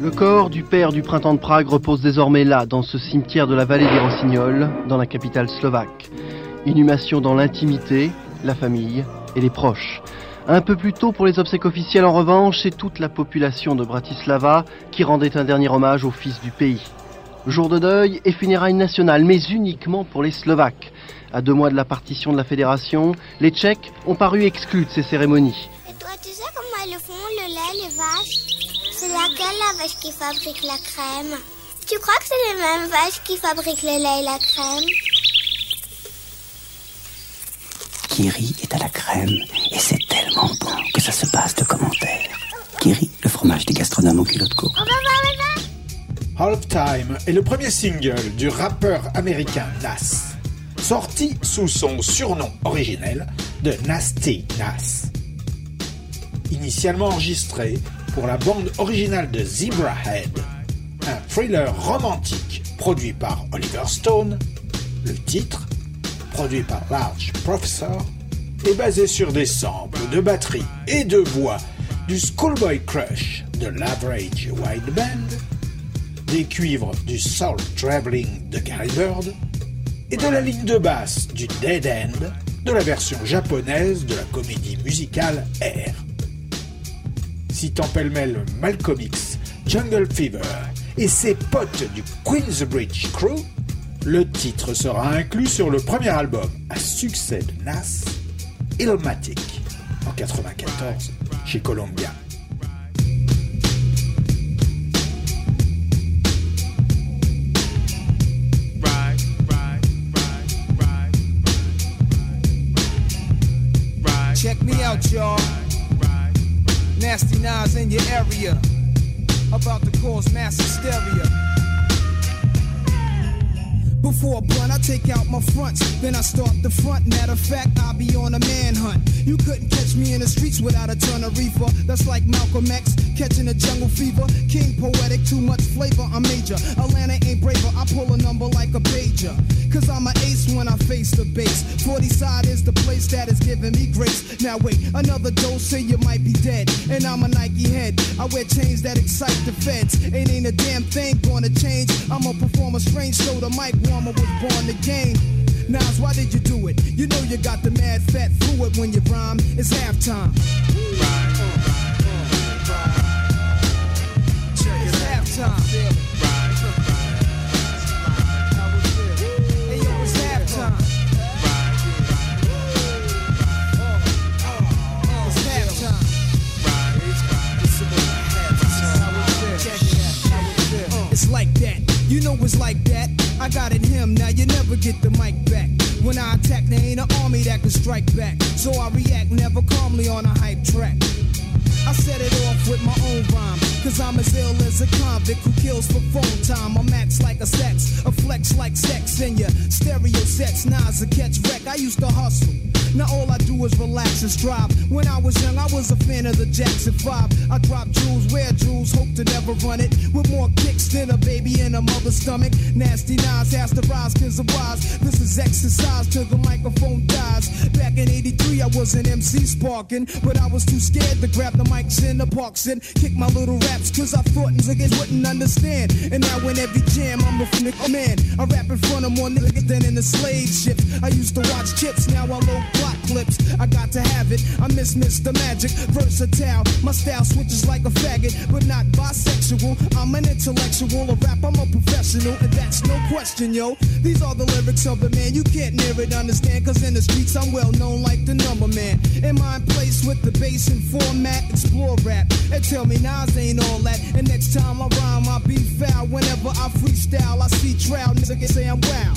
Le corps du père du printemps de Prague repose désormais là, dans ce cimetière de la vallée des Rossignols, dans la capitale slovaque. Inhumation dans l'intimité, la famille et les proches. Un peu plus tôt pour les obsèques officielles en revanche, c'est toute la population de Bratislava qui rendait un dernier hommage au fils du pays. Jour de deuil et funérailles nationales, mais uniquement pour les Slovaques. À deux mois de la partition de la fédération, les Tchèques ont paru exclus de ces cérémonies. Et toi, tu sais comment le font, le lait, les vaches? C'est laquelle la vache qui fabrique la crème? Tu crois que c'est les mêmes vaches qui fabriquent le lait et la crème? Kiri est à la crème et c'est tellement bon que ça se passe de commentaires. Kiri, le fromage des gastronomes au culot de coke. On va voir les vaches Halftime est le premier single du rappeur américain Nas, sorti sous son surnom originel de Nasty Nas. Initialement enregistré pour la bande originale de Zebrahead, un thriller romantique produit par Oliver Stone, le titre, produit par Large Professor, est basé sur des samples de batterie et de voix du Schoolboy Crush de l'Average Wide Band, des cuivres du Soul Traveling de Gary Bird et de la ligne de basse du Dead End de la version japonaise de la comédie musicale Air. Citant pêle-mêle Malcolm Jungle Fever et ses potes du Queensbridge Crew, le titre sera inclus sur le premier album à succès de Nas, Illmatic, en 94, chez Columbia. Check me out, y'all. Nasty Nas in your area. About to cause mass hysteria. Before a blunt, I take out my fronts, then I start the front. Matter of fact, I'll be on a manhunt. You couldn't catch me in the streets without a ton of reefer. That's like Malcolm X catching a jungle fever. King poetic, too much flavor. I'm major. Atlanta ain't braver. I pull a number like a pager. Cause I'm an ace when I face the base. 40 side is the place that is giving me grace. Now wait, another dose, say you might be dead. And I'm a Nike head. I wear chains that excite the feds. It ain't a damn thing gonna change. I'm a performer strange, so the mic warmer was born to game. Nas, why did you do it? You know you got the mad fat fluid when you rhyme. It's halftime. It's halftime. Like that. You know it's like that. I got it him, now you never get the mic back. When I attack, there ain't an army that can strike back. So I react never calmly on a hype track. I set it off with my own rhyme. Cause I'm as ill as a convict who kills for phone time. I'm max like a sex, a flex like sex in your stereo sets. Nas a catch wreck. I used to hustle. Now all I do is relax and strive. When I was young, I was a fan of the Jackson 5. I drop jewels, wear jewels, hope to never run it. With more kicks than a baby in a mother's stomach. Nasty Nas has to rise of wise. This is exercise till the microphone dies. Back in 83, I was an MC sparking. But I was too scared to grab the mics in the parks and kick my little raps cause I thought niggas wouldn't understand. And now in every jam, I'm a a f- man. I rap in front of more niggas than in the slave ships. I used to watch chips, now I load plot clips. I got to have it. I miss Mr. Magic, versatile. My style switches like a faggot, but not bisexual. I'm an intellectual, a rap, I'm a professional, and that's no question, yo. These are the lyrics of the man. You can't near it, understand, cause in the streets I'm well known like the number man. In my place with the bass and format, explore rap. And tell me Nas ain't all that. And next time I rhyme, I be foul. Whenever I freestyle, I see trial niggas say I'm wow.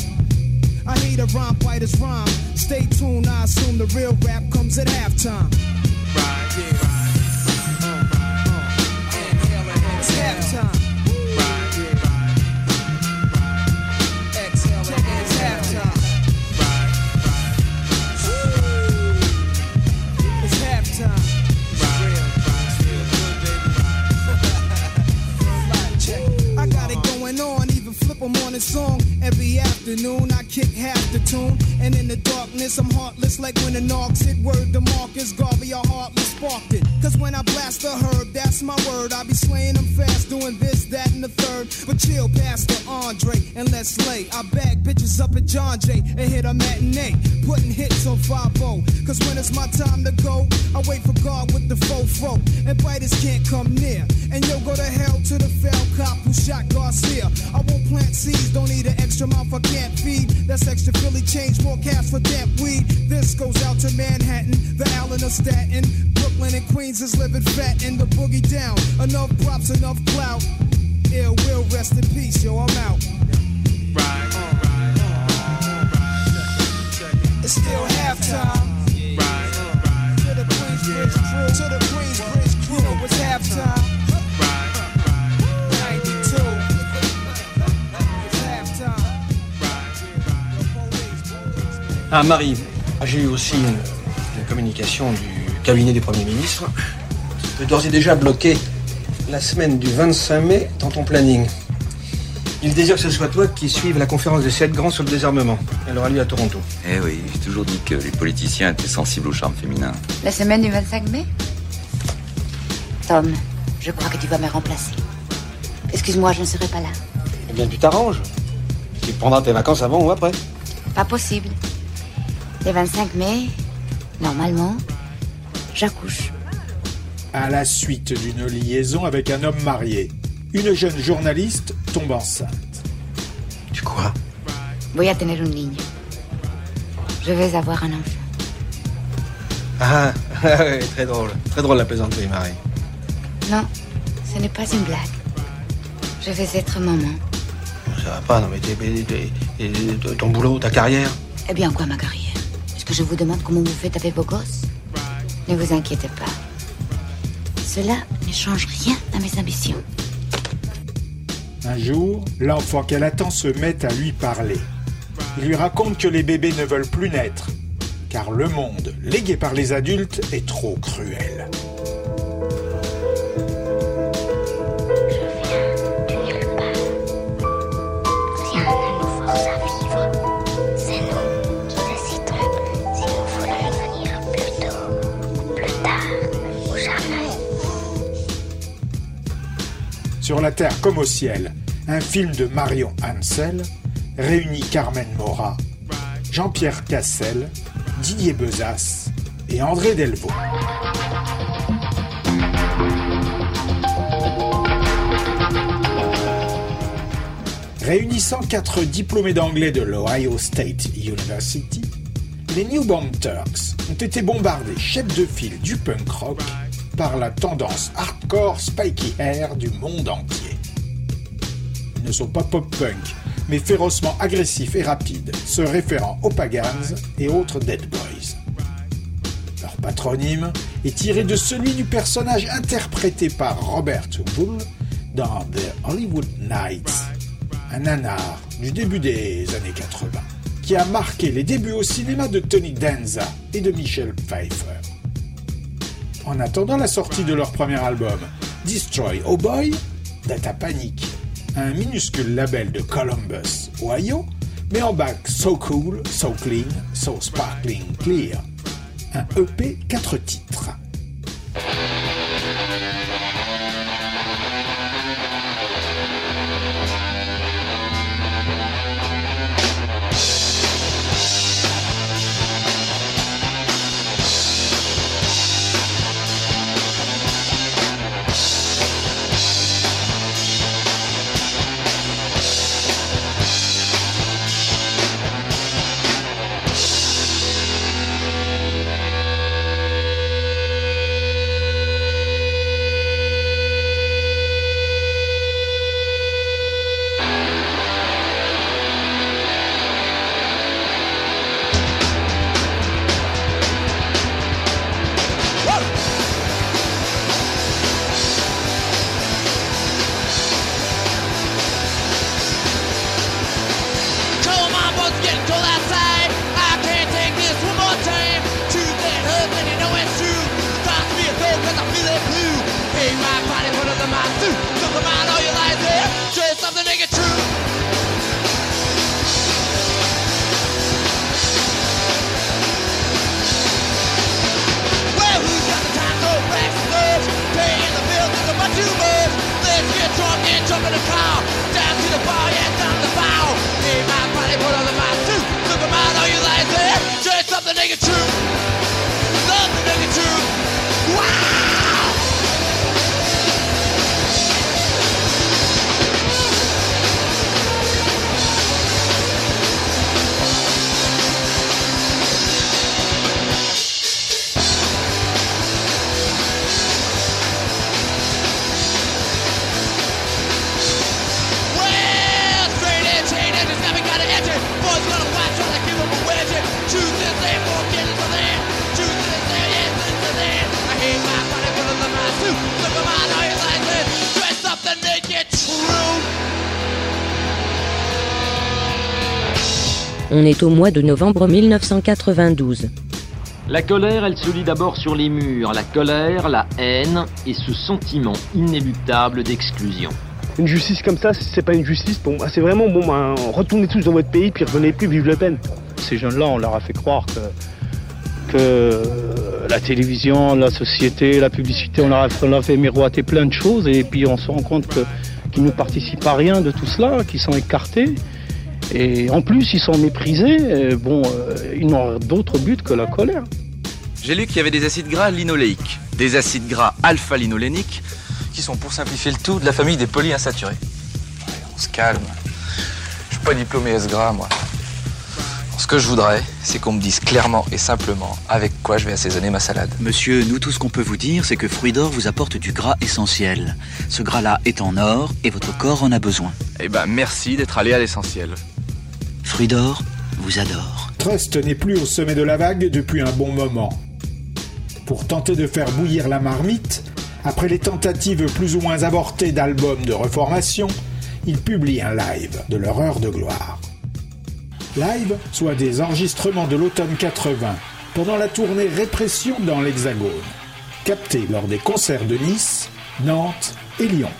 I hate a rhyme fighter's rhyme. Stay tuned, I assume the real rap comes at halftime. Right, yeah. It's noon, I kick half the tune. And in the darkness, I'm heartless like when the knocks hit word to Marcus Garvey, I heartless sparked it. Cause when I blast the herb, that's my word. I be slaying them fast, doing this, that, and the third. But chill, Pastor Andre, and let's lay. I bag bitches up at John Jay and hit a matinee. Putting hits on 5 Cause when it's my time to go, I wait for God with the fofo. And biters can't come near. And yo, go to hell to the fell cop who shot Garcia. I won't plant seeds, don't need an extra mouth feed. That's extra Philly change, more cash for damp weed. This goes out to Manhattan, the Allen of Staten. Brooklyn and Queens is living fat in the boogie down. Enough props, enough clout. Ill will rest in peace, yo, I'm out. It's still halftime. Ah, Marie, ah, j'ai eu aussi une, une communication du cabinet du Premier ministre. Tu peux d'ores et déjà bloquer la semaine du 25 mai dans ton planning. Il désire que ce soit toi qui suive la conférence des sept grands sur le désarmement. Elle aura lieu à Toronto. Eh oui, j'ai toujours dit que les politiciens étaient sensibles au charme féminin. La semaine du 25 mai? Tom, je crois que tu vas me remplacer. Excuse-moi, je ne serai pas là. Eh bien, tu t'arranges. Tu prendras tes vacances avant ou après. Pas possible. Le 25 mai, normalement, j'accouche. À la suite d'une liaison avec un homme marié, une jeune journaliste tombe enceinte. Tu quoi Voy a tener un niño. Je vais avoir un enfant. Ah, ah ouais, très drôle. Très drôle la plaisanterie, Marie. Non, ce n'est pas une blague. Je vais être maman. Ça va pas, non mais ton boulot, ta carrière. Eh bien, quoi, ma carrière je vous demande comment vous faites avec vos gosses Ne vous inquiétez pas. Cela ne change rien à mes ambitions. Un jour, l'enfant qu'elle attend se met à lui parler. Il lui raconte que les bébés ne veulent plus naître, car le monde, légué par les adultes, est trop cruel. Sur la terre comme au ciel, un film de Marion Hansel réunit Carmen Mora, Jean-Pierre Cassel, Didier Bezas et André Delvaux. Réunissant quatre diplômés d'anglais de l'Ohio State University, les New Bomb Turks ont été bombardés chef de file du punk rock par la tendance hardcore spiky hair du monde entier. Ils ne sont pas pop-punk, mais férocement agressifs et rapides, se référant aux Pagans et autres Dead Boys. Leur patronyme est tiré de celui du personnage interprété par Robert Bull dans The Hollywood Nights, un nanar du début des années 80, qui a marqué les débuts au cinéma de Tony Danza et de Michel Pfeiffer. En attendant la sortie de leur premier album, Destroy Oh Boy, Data Panic, un minuscule label de Columbus, Ohio, met en bac So Cool, So Clean, So Sparkling Clear, un EP 4 titres. down to the yeah, down the my body, put on the mine, you lying there? Up the nigga true. On est au mois de novembre 1992. La colère, elle se lit d'abord sur les murs, la colère, la haine et ce sentiment inéluctable d'exclusion. Une justice comme ça, c'est pas une justice. Bah, c'est vraiment bon, bah, retournez tous dans votre pays, puis revenez plus, vive Le peine. Ces jeunes-là, on leur a fait croire que, que la télévision, la société, la publicité, on a, fait miroiter plein de choses, et puis on se rend compte qu'ils ne participent à rien de tout cela, qu'ils sont écartés. Et en plus, ils sont méprisés. Bon, euh, ils n'ont d'autre but que la colère. J'ai lu qu'il y avait des acides gras linoléiques, des acides gras alpha-linoléniques, qui sont, pour simplifier le tout, de la famille des polyinsaturés. on se calme. Je suis pas diplômé S-gras, moi. Ce que je voudrais, c'est qu'on me dise clairement et simplement avec quoi je vais assaisonner ma salade. Monsieur, nous tout ce qu'on peut vous dire, c'est que Fruit d'Or vous apporte du gras essentiel. Ce gras-là est en or et votre corps en a besoin. Eh ben, merci d'être allé à l'essentiel. Fruit d'Or vous adore. Trust n'est plus au sommet de la vague depuis un bon moment. Pour tenter de faire bouillir la marmite, après les tentatives plus ou moins avortées d'albums de reformation, ils publient un live de leur heure de gloire. Live, soit des enregistrements de l'automne 80, pendant la tournée Répression dans l'Hexagone, captés lors des concerts de Nice, Nantes et Lyon.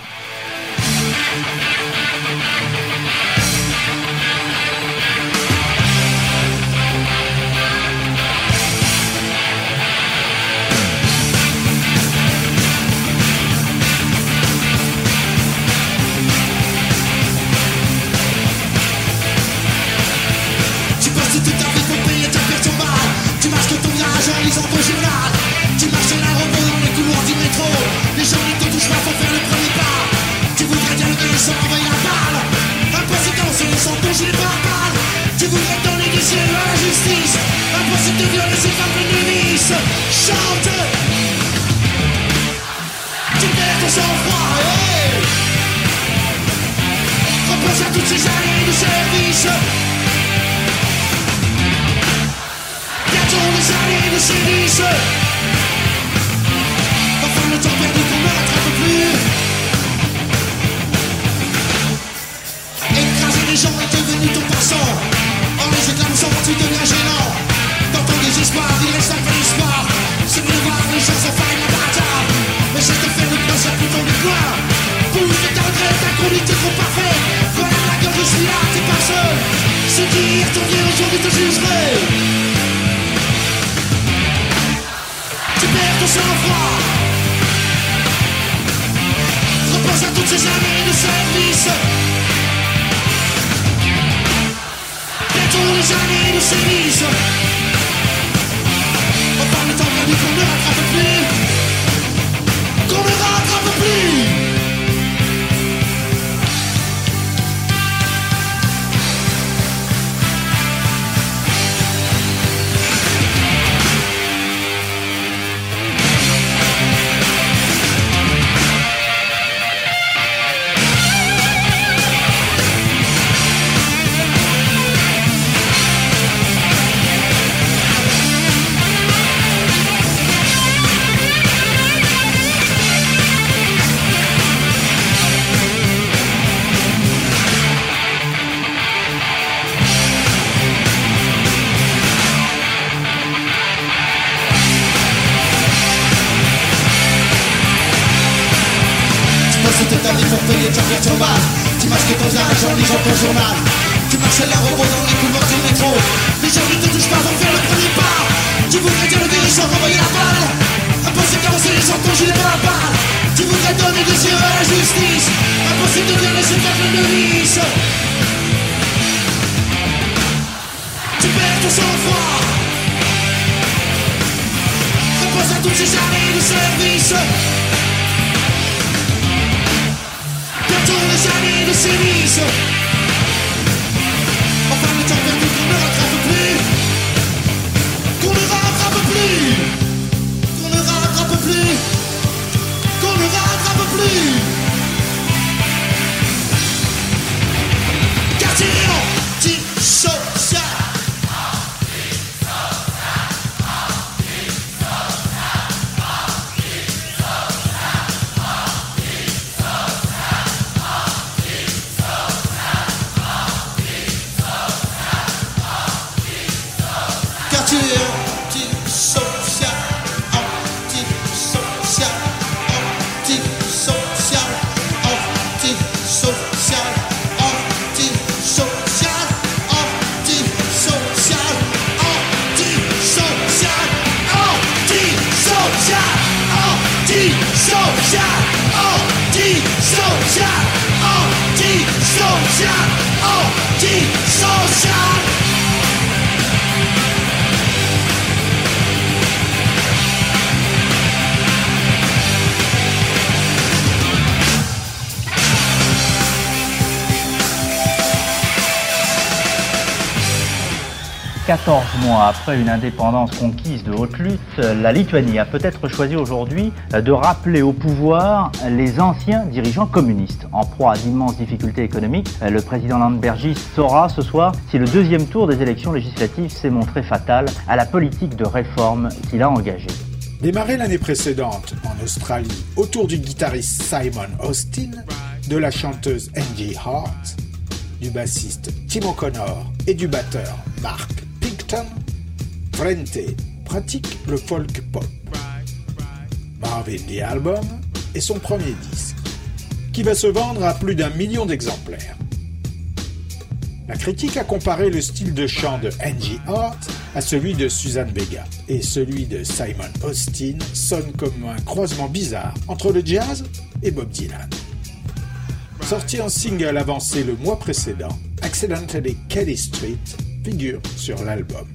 Toutes ces années de service Bientôt les années de sévice une indépendance conquise de haute lutte, la Lituanie a peut-être choisi aujourd'hui de rappeler au pouvoir les anciens dirigeants communistes. En proie à d'immenses difficultés économiques, le président Landbergis saura ce soir si le deuxième tour des élections législatives s'est montré fatal à la politique de réforme qu'il a engagée. Démarré l'année précédente en Australie autour du guitariste Simon Austin, de la chanteuse Angie Hart, du bassiste Timo Connor et du batteur Mark Frente pratique le folk pop. Marvin the Album est son premier disque, qui va se vendre à plus d'un million d'exemplaires. La critique a comparé le style de chant de Angie Hart à celui de Suzanne Vega, et celui de Simon Austin sonne comme un croisement bizarre entre le jazz et Bob Dylan. Sorti en single avancé le mois précédent, Accidentally Kelly Street figure sur l'album.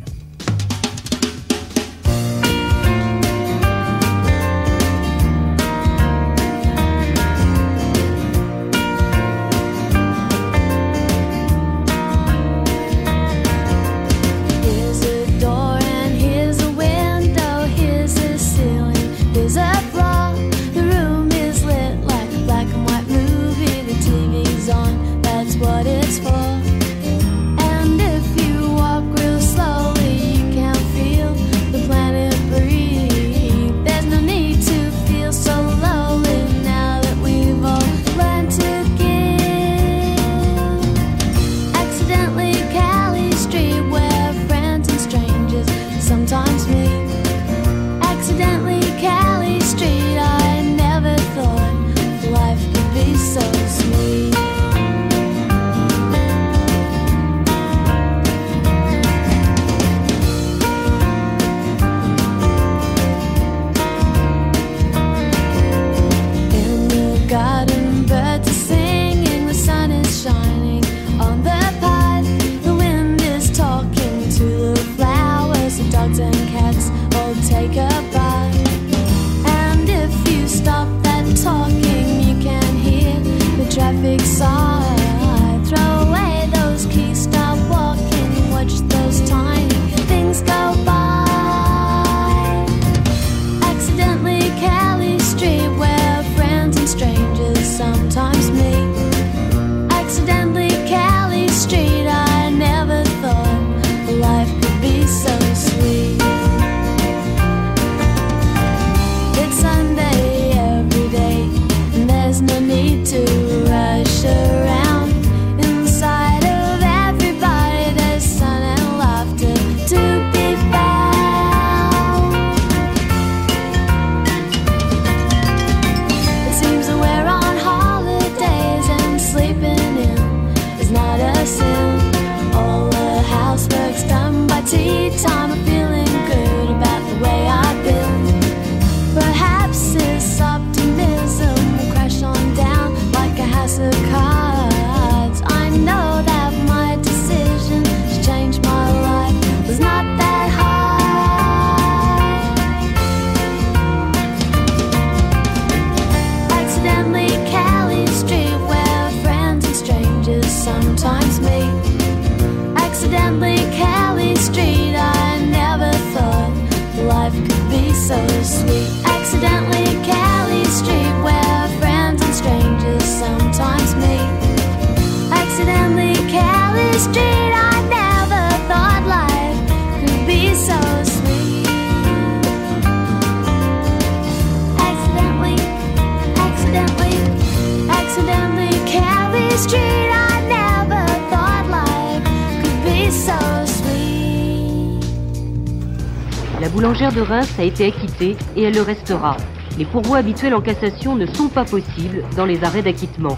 De Reims a été acquittée et elle le restera. Les pourvois habituels en cassation ne sont pas possibles dans les arrêts d'acquittement.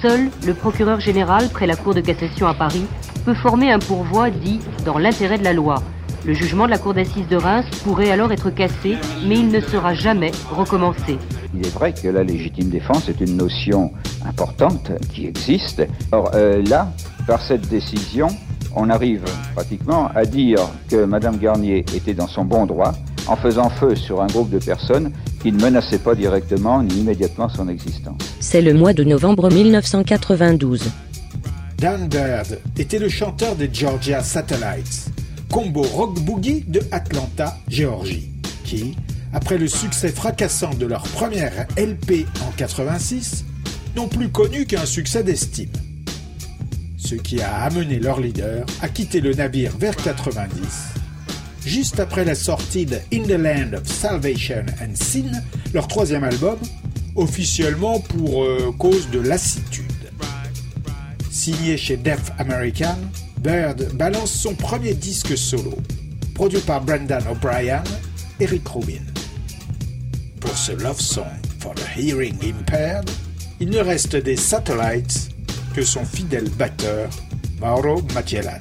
Seul le procureur général, près la Cour de cassation à Paris, peut former un pourvoi dit dans l'intérêt de la loi. Le jugement de la Cour d'assises de Reims pourrait alors être cassé, mais il ne sera jamais recommencé. Il est vrai que la légitime défense est une notion importante qui existe. Or euh, là, par cette décision, on arrive pratiquement à dire que Madame Garnier était dans son bon droit en faisant feu sur un groupe de personnes qui ne menaçaient pas directement ni immédiatement son existence. C'est le mois de novembre 1992. Dan Baird était le chanteur des Georgia Satellites, combo rock boogie de Atlanta, Géorgie, qui, après le succès fracassant de leur première LP en 86, n'ont plus connu qu'un succès d'estime. Ce qui a amené leur leader à quitter le navire vers 90, juste après la sortie de In the Land of Salvation and Sin, leur troisième album, officiellement pour euh, cause de lassitude. Signé chez Def American, Bird balance son premier disque solo, produit par Brendan O'Brien et Rick Rubin. Pour ce love song for the hearing impaired, il ne reste des satellites que son fidèle batteur, Mauro Magellan.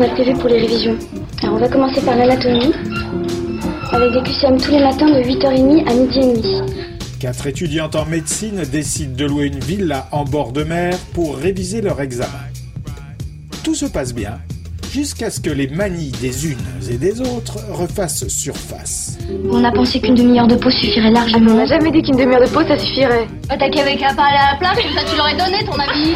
Programme qu'on a prévu pour les révisions. Alors on va commencer par l'anatomie, avec des QCM tous les matins de 8h30 à midi et demi. Quatre étudiantes en médecine décident de louer une villa en bord de mer pour réviser leur examen. Tout se passe bien, jusqu'à ce que les manies des unes et des autres refassent surface. On a pensé qu'une demi-heure de pause suffirait largement. On n'a jamais dit qu'une demi-heure de pause ça suffirait. T'as qu'avec qu'à parler à la place, comme ça tu l'aurais donné ton avis?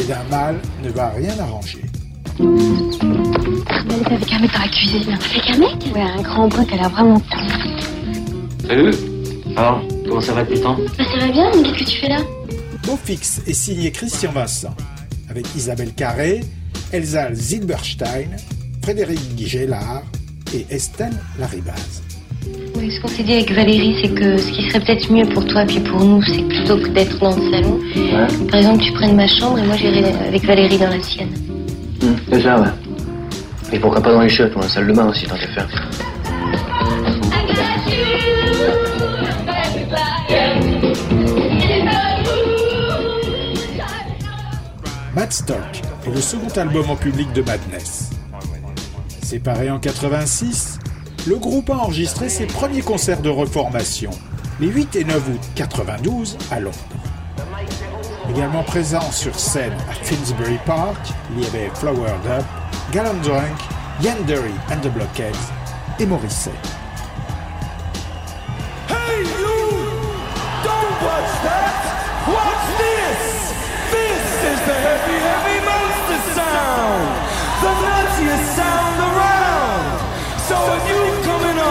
L'arrivée d'un mâle ne va rien arranger. Elle est avec un mec dans la cuisine. Avec un mec Ouais, un grand brun qu'elle a vraiment Salut Alors, comment ça va depuis le temps Bah ça va bien, mais qu'est-ce que tu fais là Beau fixe est signé Christian Vincent, avec Isabelle Carré, Elsa Zilberstein, Frédéric Gélard et Estelle Laribaz. Oui, ce qu'on s'est dit avec Valérie, c'est que ce qui serait peut-être mieux pour toi et puis pour nous, c'est plutôt que d'être dans le salon, par exemple, tu prennes ma chambre et moi j'irai avec Valérie dans la sienne. Mmh, c'est ça, ouais. Et pourquoi pas dans les chiottes dans la salle de bain aussi, tant qu'à faire. Madstock est le second album en public de Madness. Séparé en 86, le groupe a enregistré ses premiers concerts de reformation les 8 et 9 août 92 à Londres. Également présent sur scène à Finsbury Park, il y avait Flowered Up, Gallant Drunk, and the Blockheads et Morrissey. The sound! The nuttiest sound around! So you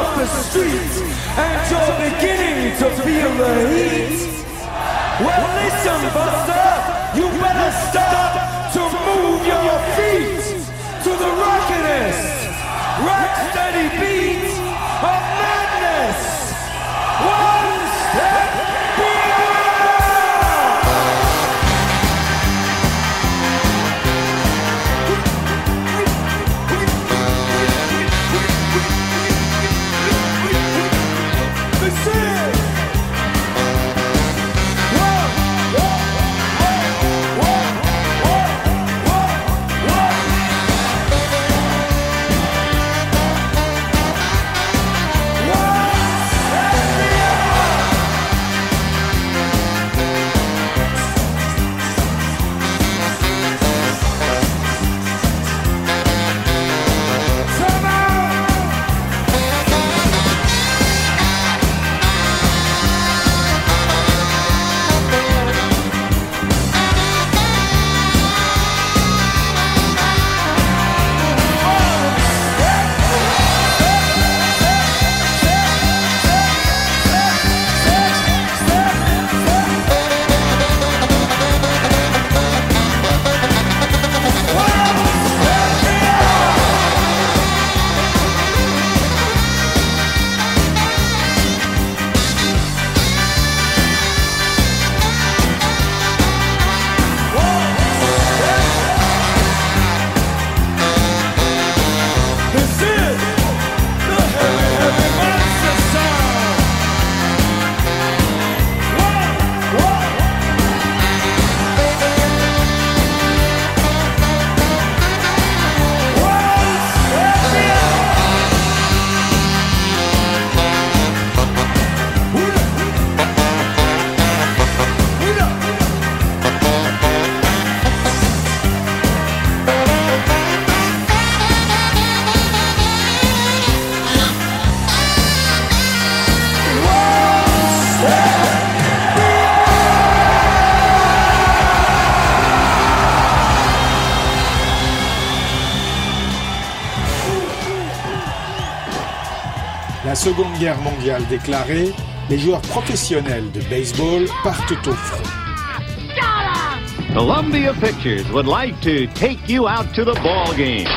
off the street and you're beginning to feel the heat, well listen, Buster, Seconde Guerre mondiale déclarée, les joueurs professionnels de baseball partent au front. Columbia Pictures would like to take you out to the ball game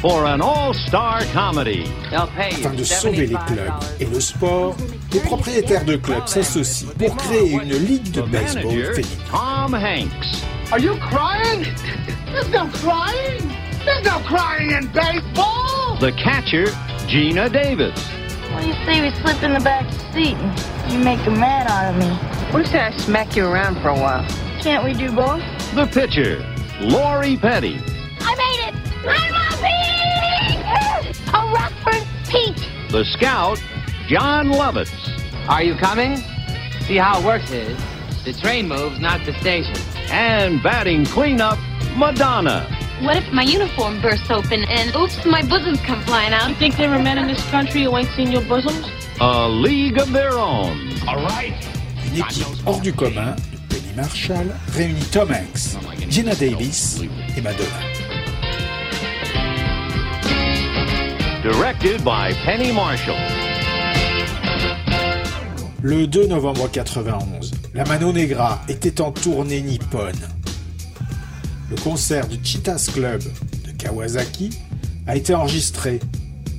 for an all-star comedy. Afin de sauver les clubs et le sport, les propriétaires de clubs s'associent pour créer une ligue de baseball féminine. Tom Hanks. Are you crying? There's no crying. There's no crying in baseball. The catcher, Gina Davis. Well, you say we slip in the back seat and you make a man out of me. What if I smack you around for a while? Can't we do both? The pitcher, Lori Petty. I made it! I'm a peach! A Rockford peach! The scout, John Lovitz. Are you coming? See how it works is the train moves, not the station. And batting cleanup, Madonna. What if my uniform bursts open and oops, my bosoms come flying out? You think there are men in this country who ain't seen your bosoms? A league of their own. All right. Une équipe hors du commun de Penny Marshall réunit Tom Hanks, Gina Davis et Madonna. Directed by Penny Marshall. Le 2 novembre 91, la Mano Negra était en tournée nippone. Le concert du Cheetahs Club de Kawasaki a été enregistré,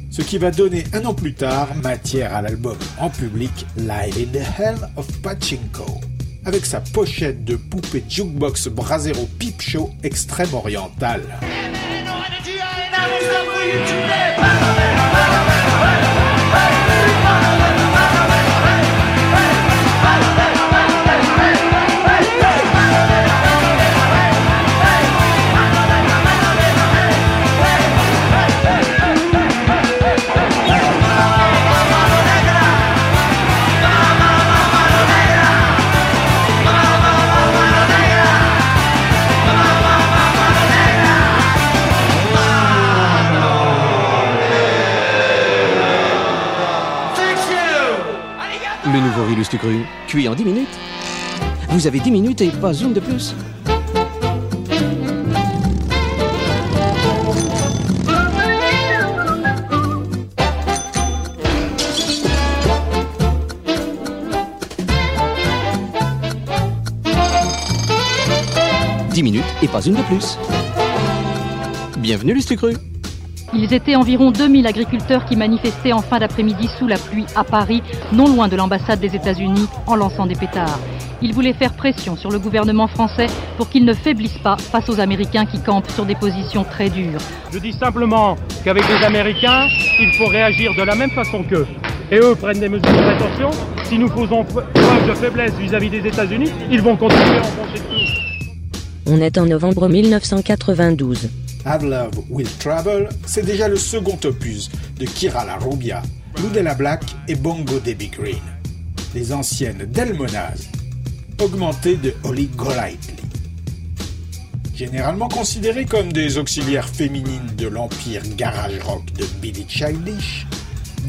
ce qui va donner un an plus tard matière à l'album en public Live in the Hell of Pachinko, avec sa pochette de poupée jukebox Brasero Peep Show extrême orientale. Stucru, cuit en 10 minutes. Vous avez 10 minutes et pas une de plus. Dix minutes et pas une de plus. Bienvenue les Stucru. Ils étaient environ 2000 agriculteurs qui manifestaient en fin d'après-midi sous la pluie à Paris, non loin de l'ambassade des États-Unis, en lançant des pétards. Ils voulaient faire pression sur le gouvernement français pour qu'il ne faiblisse pas face aux Américains qui campent sur des positions très dures. Je dis simplement qu'avec les Américains, il faut réagir de la même façon qu'eux. Et eux prennent des mesures de précaution. Si nous faisons preuve de faiblesse vis-à-vis des États-Unis, ils vont continuer à enfoncer le clou. On est en novembre 1992. Had Love Will Travel, c'est déjà le second opus de Kira La Rubia, Ludella Black et Bongo Debbie Green, les anciennes Delmonaz, augmentées de Holly Golightly. Généralement considérées comme des auxiliaires féminines de l'empire garage rock de Billy Childish,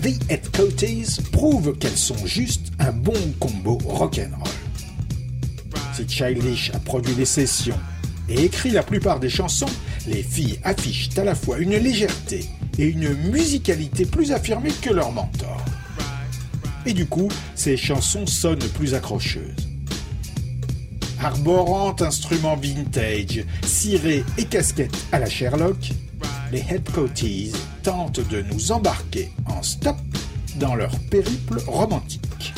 The Headcoaties prouvent qu'elles sont juste un bon combo rock'n'roll. Si Childish a produit les sessions et écrit la plupart des chansons, les filles affichent à la fois une légèreté et une musicalité plus affirmée que leur mentor. Et du coup, ces chansons sonnent plus accrocheuses. Arborant instruments vintage, cirés et casquettes à la Sherlock, les Headcoaties tentent de nous embarquer en stop dans leur périple romantique.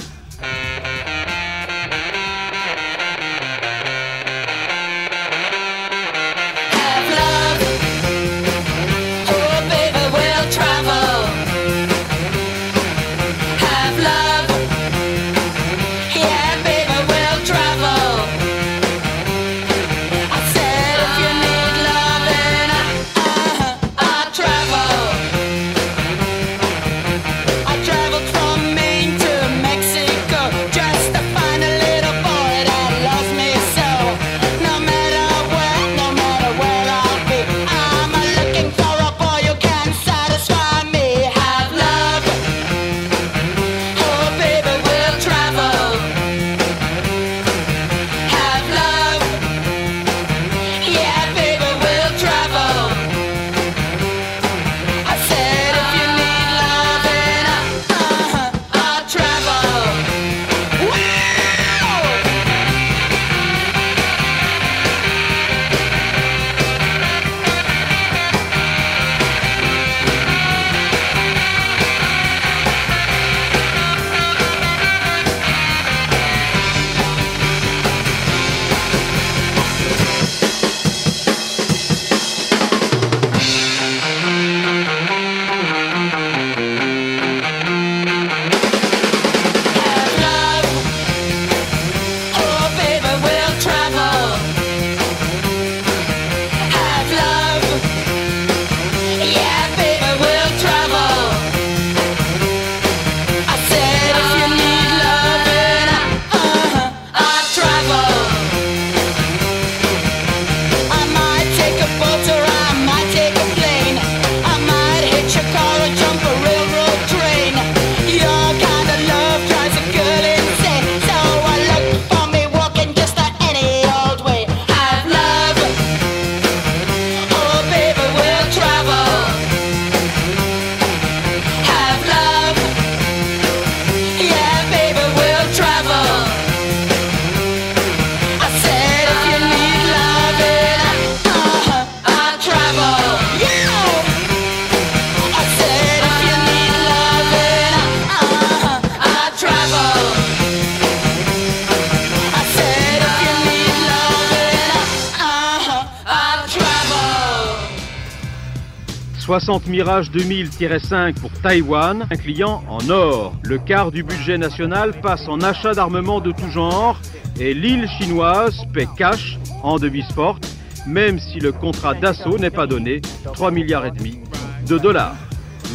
60 Mirage 2000-5 pour Taïwan, un client en or. Le quart du budget national passe en achat d'armement de tout genre et l'île chinoise paie cash en devises fortes, même si le contrat d'assaut n'est pas donné, 3 milliards et demi de dollars.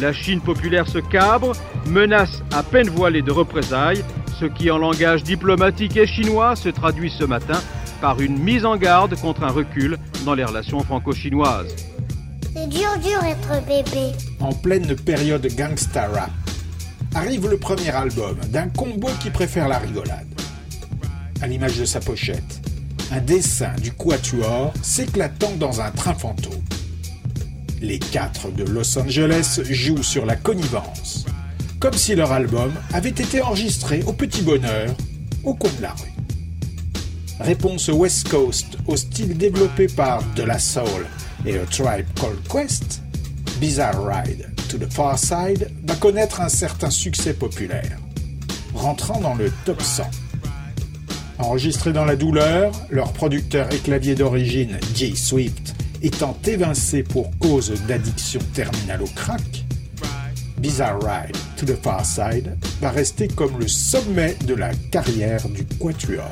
La Chine populaire se cabre, menace à peine voilée de représailles, ce qui en langage diplomatique et chinois se traduit ce matin par une mise en garde contre un recul dans les relations franco-chinoises. C'est dur, dur être bébé. En pleine période gangsta rap, arrive le premier album d'un combo qui préfère la rigolade. À l'image de sa pochette, un dessin du quatuor s'éclatant dans un train fantôme. Les quatre de Los Angeles jouent sur la connivence, comme si leur album avait été enregistré au petit bonheur, au coin de la rue réponse West Coast au style développé par De La Soul et A Tribe Called Quest, Bizarre Ride to the Far Side va connaître un certain succès populaire, rentrant dans le top 100. Enregistré dans la douleur, leur producteur et clavier d'origine, Jay Swift, étant évincé pour cause d'addiction terminale au crack, Bizarre Ride to the Far Side va rester comme le sommet de la carrière du Quatuor.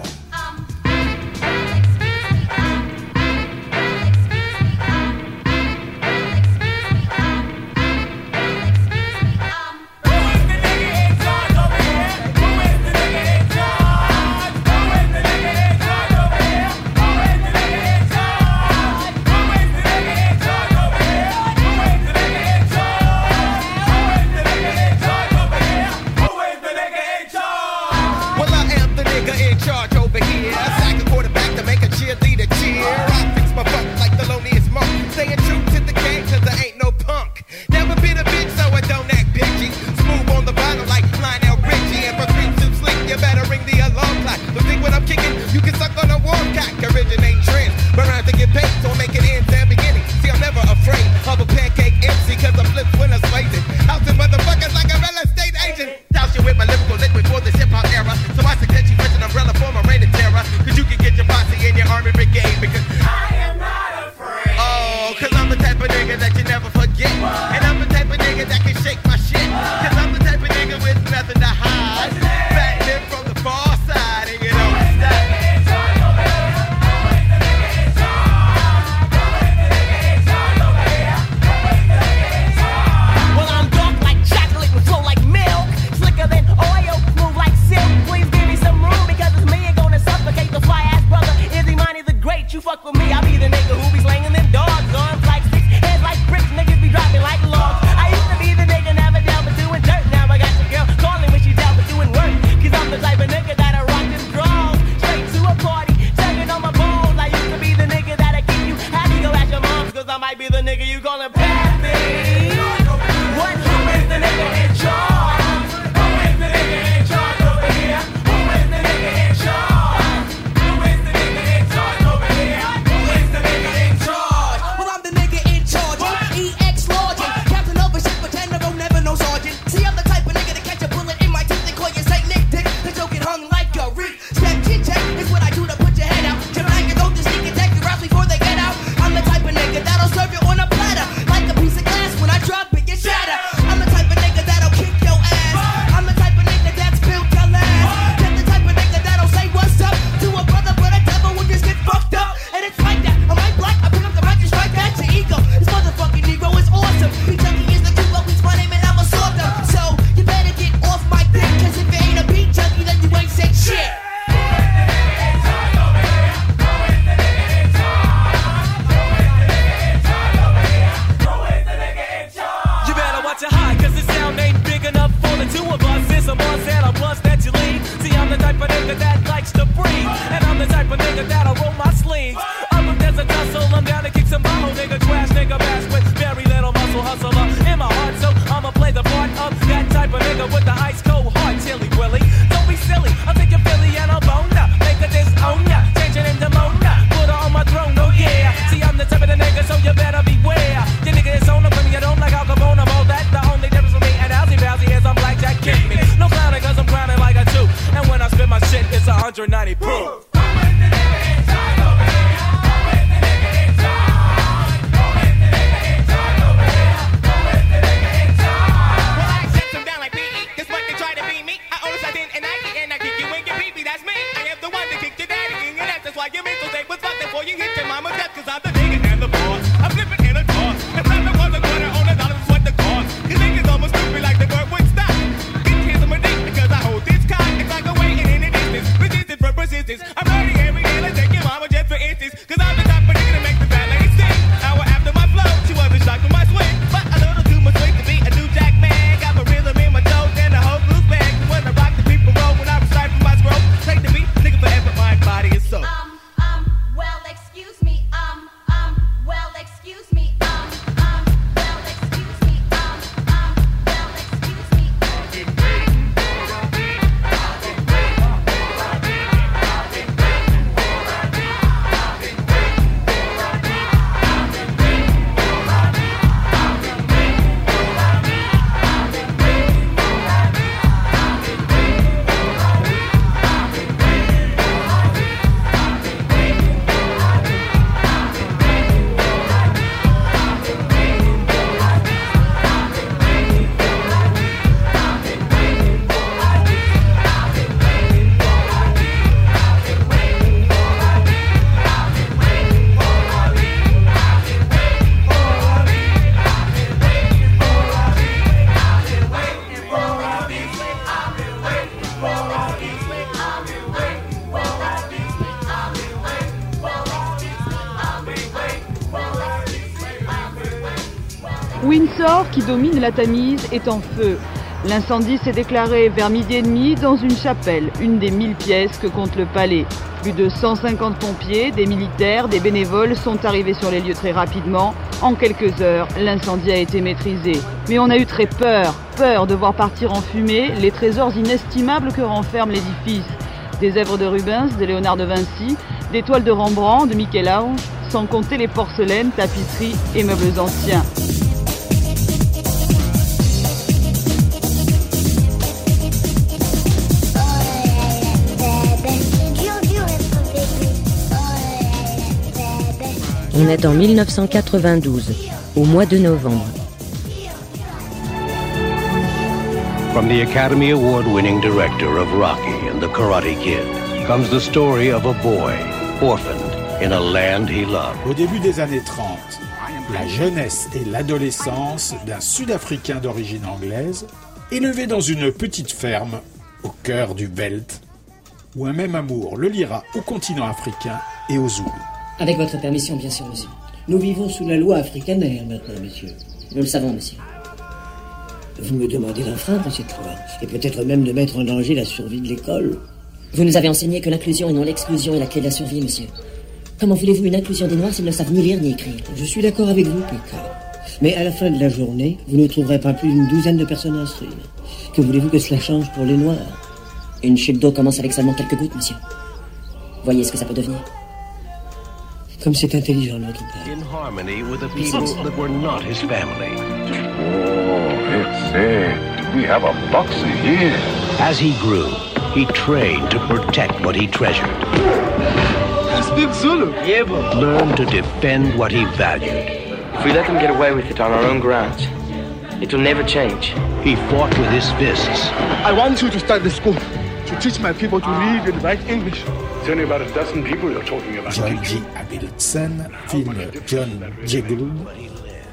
Tamise, est en feu. L'incendie s'est déclaré vers midi et demi dans une chapelle, une des mille pièces que compte le palais. Plus de 150 pompiers, des militaires, des bénévoles sont arrivés sur les lieux très rapidement. En quelques heures, l'incendie a été maîtrisé. Mais on a eu très peur, peur de voir partir en fumée les trésors inestimables que renferme l'édifice. Des œuvres de Rubens, de Léonard de Vinci, des toiles de Rembrandt, de Michel-Ange, sans compter les porcelaines, tapisseries et meubles anciens. On est en 1992, au mois de novembre. From the Academy Award winning director of Rocky and the Karate Kid comes the story of a boy orphaned in a land he loved. Au début des années 30, la jeunesse et l'adolescence d'un Sud-Africain d'origine anglaise, élevé dans une petite ferme au cœur du Belt, où un même amour le liera au continent africain et aux Zoulous. Avec votre permission, bien sûr, monsieur. Nous vivons sous la loi africaine maintenant, monsieur. Nous le savons, monsieur. Vous me demandez d'enfreindre cette loi, et peut-être même de mettre en danger la survie de l'école. Vous nous avez enseigné que l'inclusion et non l'exclusion est la clé de la survie, monsieur. Comment voulez-vous une inclusion des Noirs s'ils ne savent ni lire ni écrire? Je suis d'accord avec vous, Pika. Mais à la fin de la journée, vous ne trouverez pas plus d'une douzaine de personnes instruites. Que voulez-vous que cela change pour les Noirs? Une chute d'eau commence avec seulement quelques gouttes, monsieur. Voyez ce que ça peut devenir. Comme c'est intelligent, notre père. In harmony with the people that were not his family. Oh, it's it. We have a boxer here. As he grew, he trained to protect what he treasured. Speak Zulu. Yeah, Learned to defend what he valued. If we let them get away with it on our own grounds, it will never change. He fought with his fists. I want you to start the school to teach my people to read and write English. It's only about a dozen people you're talking about. John G. John J. Gould,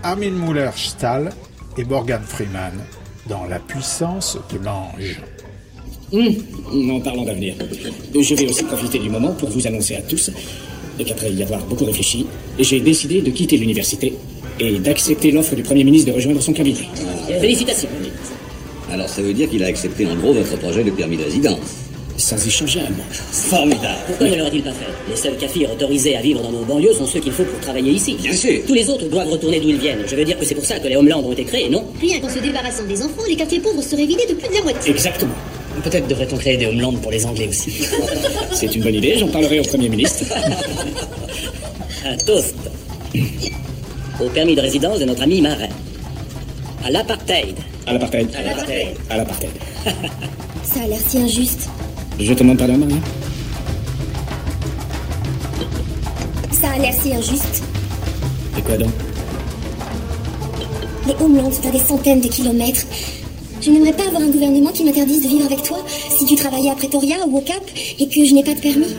Armin Muller-Stahl et Morgan Freeman dans La puissance de l'ange. En parlant d'avenir, je vais aussi profiter du moment pour vous annoncer à tous qu'après y avoir beaucoup réfléchi, j'ai décidé de quitter l'université et d'accepter l'offre du Premier ministre de rejoindre son cabinet. Félicitations. Alors ça veut dire qu'il a accepté en gros votre projet de permis de résidence. Sans échanger un mot. Formidable. Pourquoi ne l'aurait-il pas fait Les seuls kafirs autorisés à vivre dans nos banlieues sont ceux qu'il faut pour travailler ici. Bien sûr. Tous les autres doivent retourner d'où ils viennent. Je veux dire que c'est pour ça que les homelands ont été créés, non Rien qu'en se débarrassant des enfants, les quartiers pauvres seraient vidés de plus de la moitié. Exactement. Peut-être devrait-on créer des homelands pour les Anglais aussi. C'est une bonne idée, j'en parlerai au Premier ministre. Un toast. Au permis de résidence de notre ami Marin. À l'apartheid. À l'apartheid. À l'apartheid. À l'apartheid. Ça a l'air si injuste. Je te demande pardon, Maria Ça a l'air si injuste. Et quoi donc? Les homelands sont à des centaines de kilomètres. Je n'aimerais pas avoir un gouvernement qui m'interdise de vivre avec toi si tu travaillais à Pretoria ou au Cap et que je n'ai pas de permis.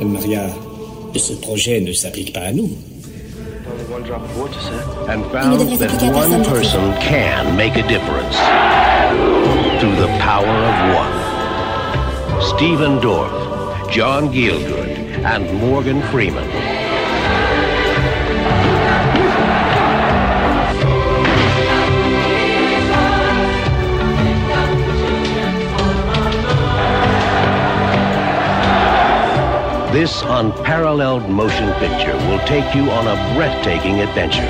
Maria, ce projet ne s'applique pas à nous. And found that one person can make a difference. Through the power of one. Stephen Dorff, John Gielgud, and Morgan Freeman. This unparalleled motion picture will take you on a breathtaking adventure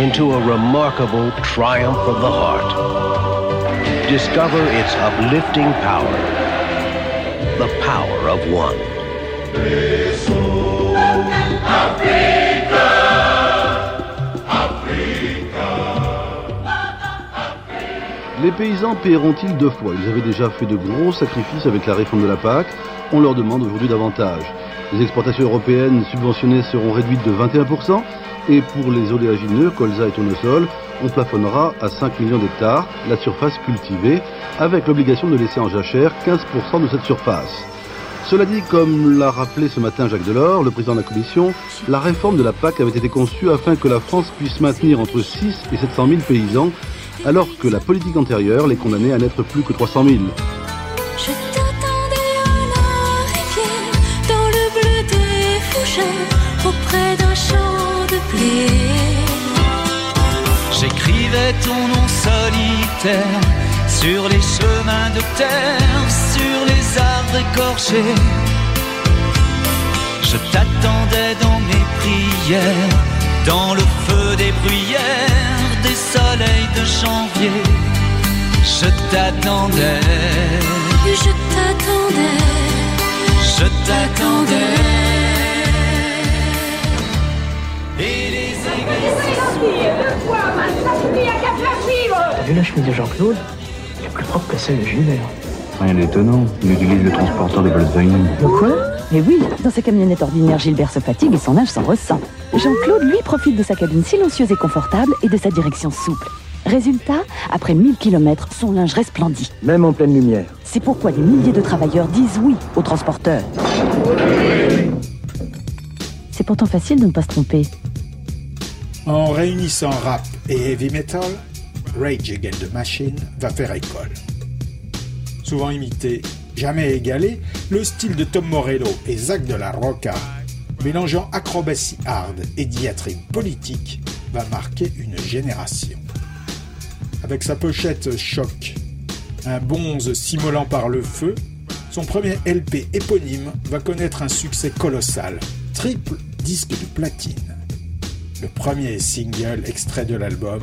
into a remarkable triumph of the heart. Discover its uplifting power, the power of one. Les paysans paieront-ils deux fois Ils avaient déjà fait de gros sacrifices avec la réforme de la PAC. On leur demande aujourd'hui davantage. Les exportations européennes subventionnées seront réduites de 21%. Et pour les oléagineux, colza et tournesol, on plafonnera à 5 millions d'hectares la surface cultivée, avec l'obligation de laisser en jachère 15% de cette surface. Cela dit, comme l'a rappelé ce matin Jacques Delors, le président de la Commission, la réforme de la PAC avait été conçue afin que la France puisse maintenir entre 6 et 700 000 paysans, alors que la politique antérieure les condamnait à n'être plus que 300 000. Auprès d'un champ de blé. J'écrivais ton nom solitaire sur les chemins de terre, sur les arbres écorchés. Je t'attendais dans mes prières, dans le feu des bruyères, des soleils de janvier. Je t'attendais, Je t'attendais, je t'attendais. Et les vu la chemise de Jean-Claude Elle est plus propre que celle de Gilbert. Rien d'étonnant, il utilise le transporteur de Volkswagen. De quoi? Mais oui, dans sa camionnette ordinaire, Gilbert se fatigue et son âge s'en ressent. Jean-Claude, lui, profite de sa cabine silencieuse et confortable et de sa direction souple. Résultat, après 1000 km, son linge resplendit. Même en pleine lumière. C'est pourquoi des milliers de travailleurs disent oui au transporteur. C'est pourtant facile de ne pas se tromper. En réunissant rap et heavy metal, Rage Against the Machine va faire école. Souvent imité, jamais égalé, le style de Tom Morello et Zach de la Rocca, mélangeant acrobatie hard et diatribe politique, va marquer une génération. Avec sa pochette choc, un bonze s'immolant par le feu, son premier LP éponyme va connaître un succès colossal, triple disque de platine. Le premier single extrait de l'album,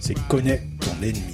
c'est Connais ton ennemi.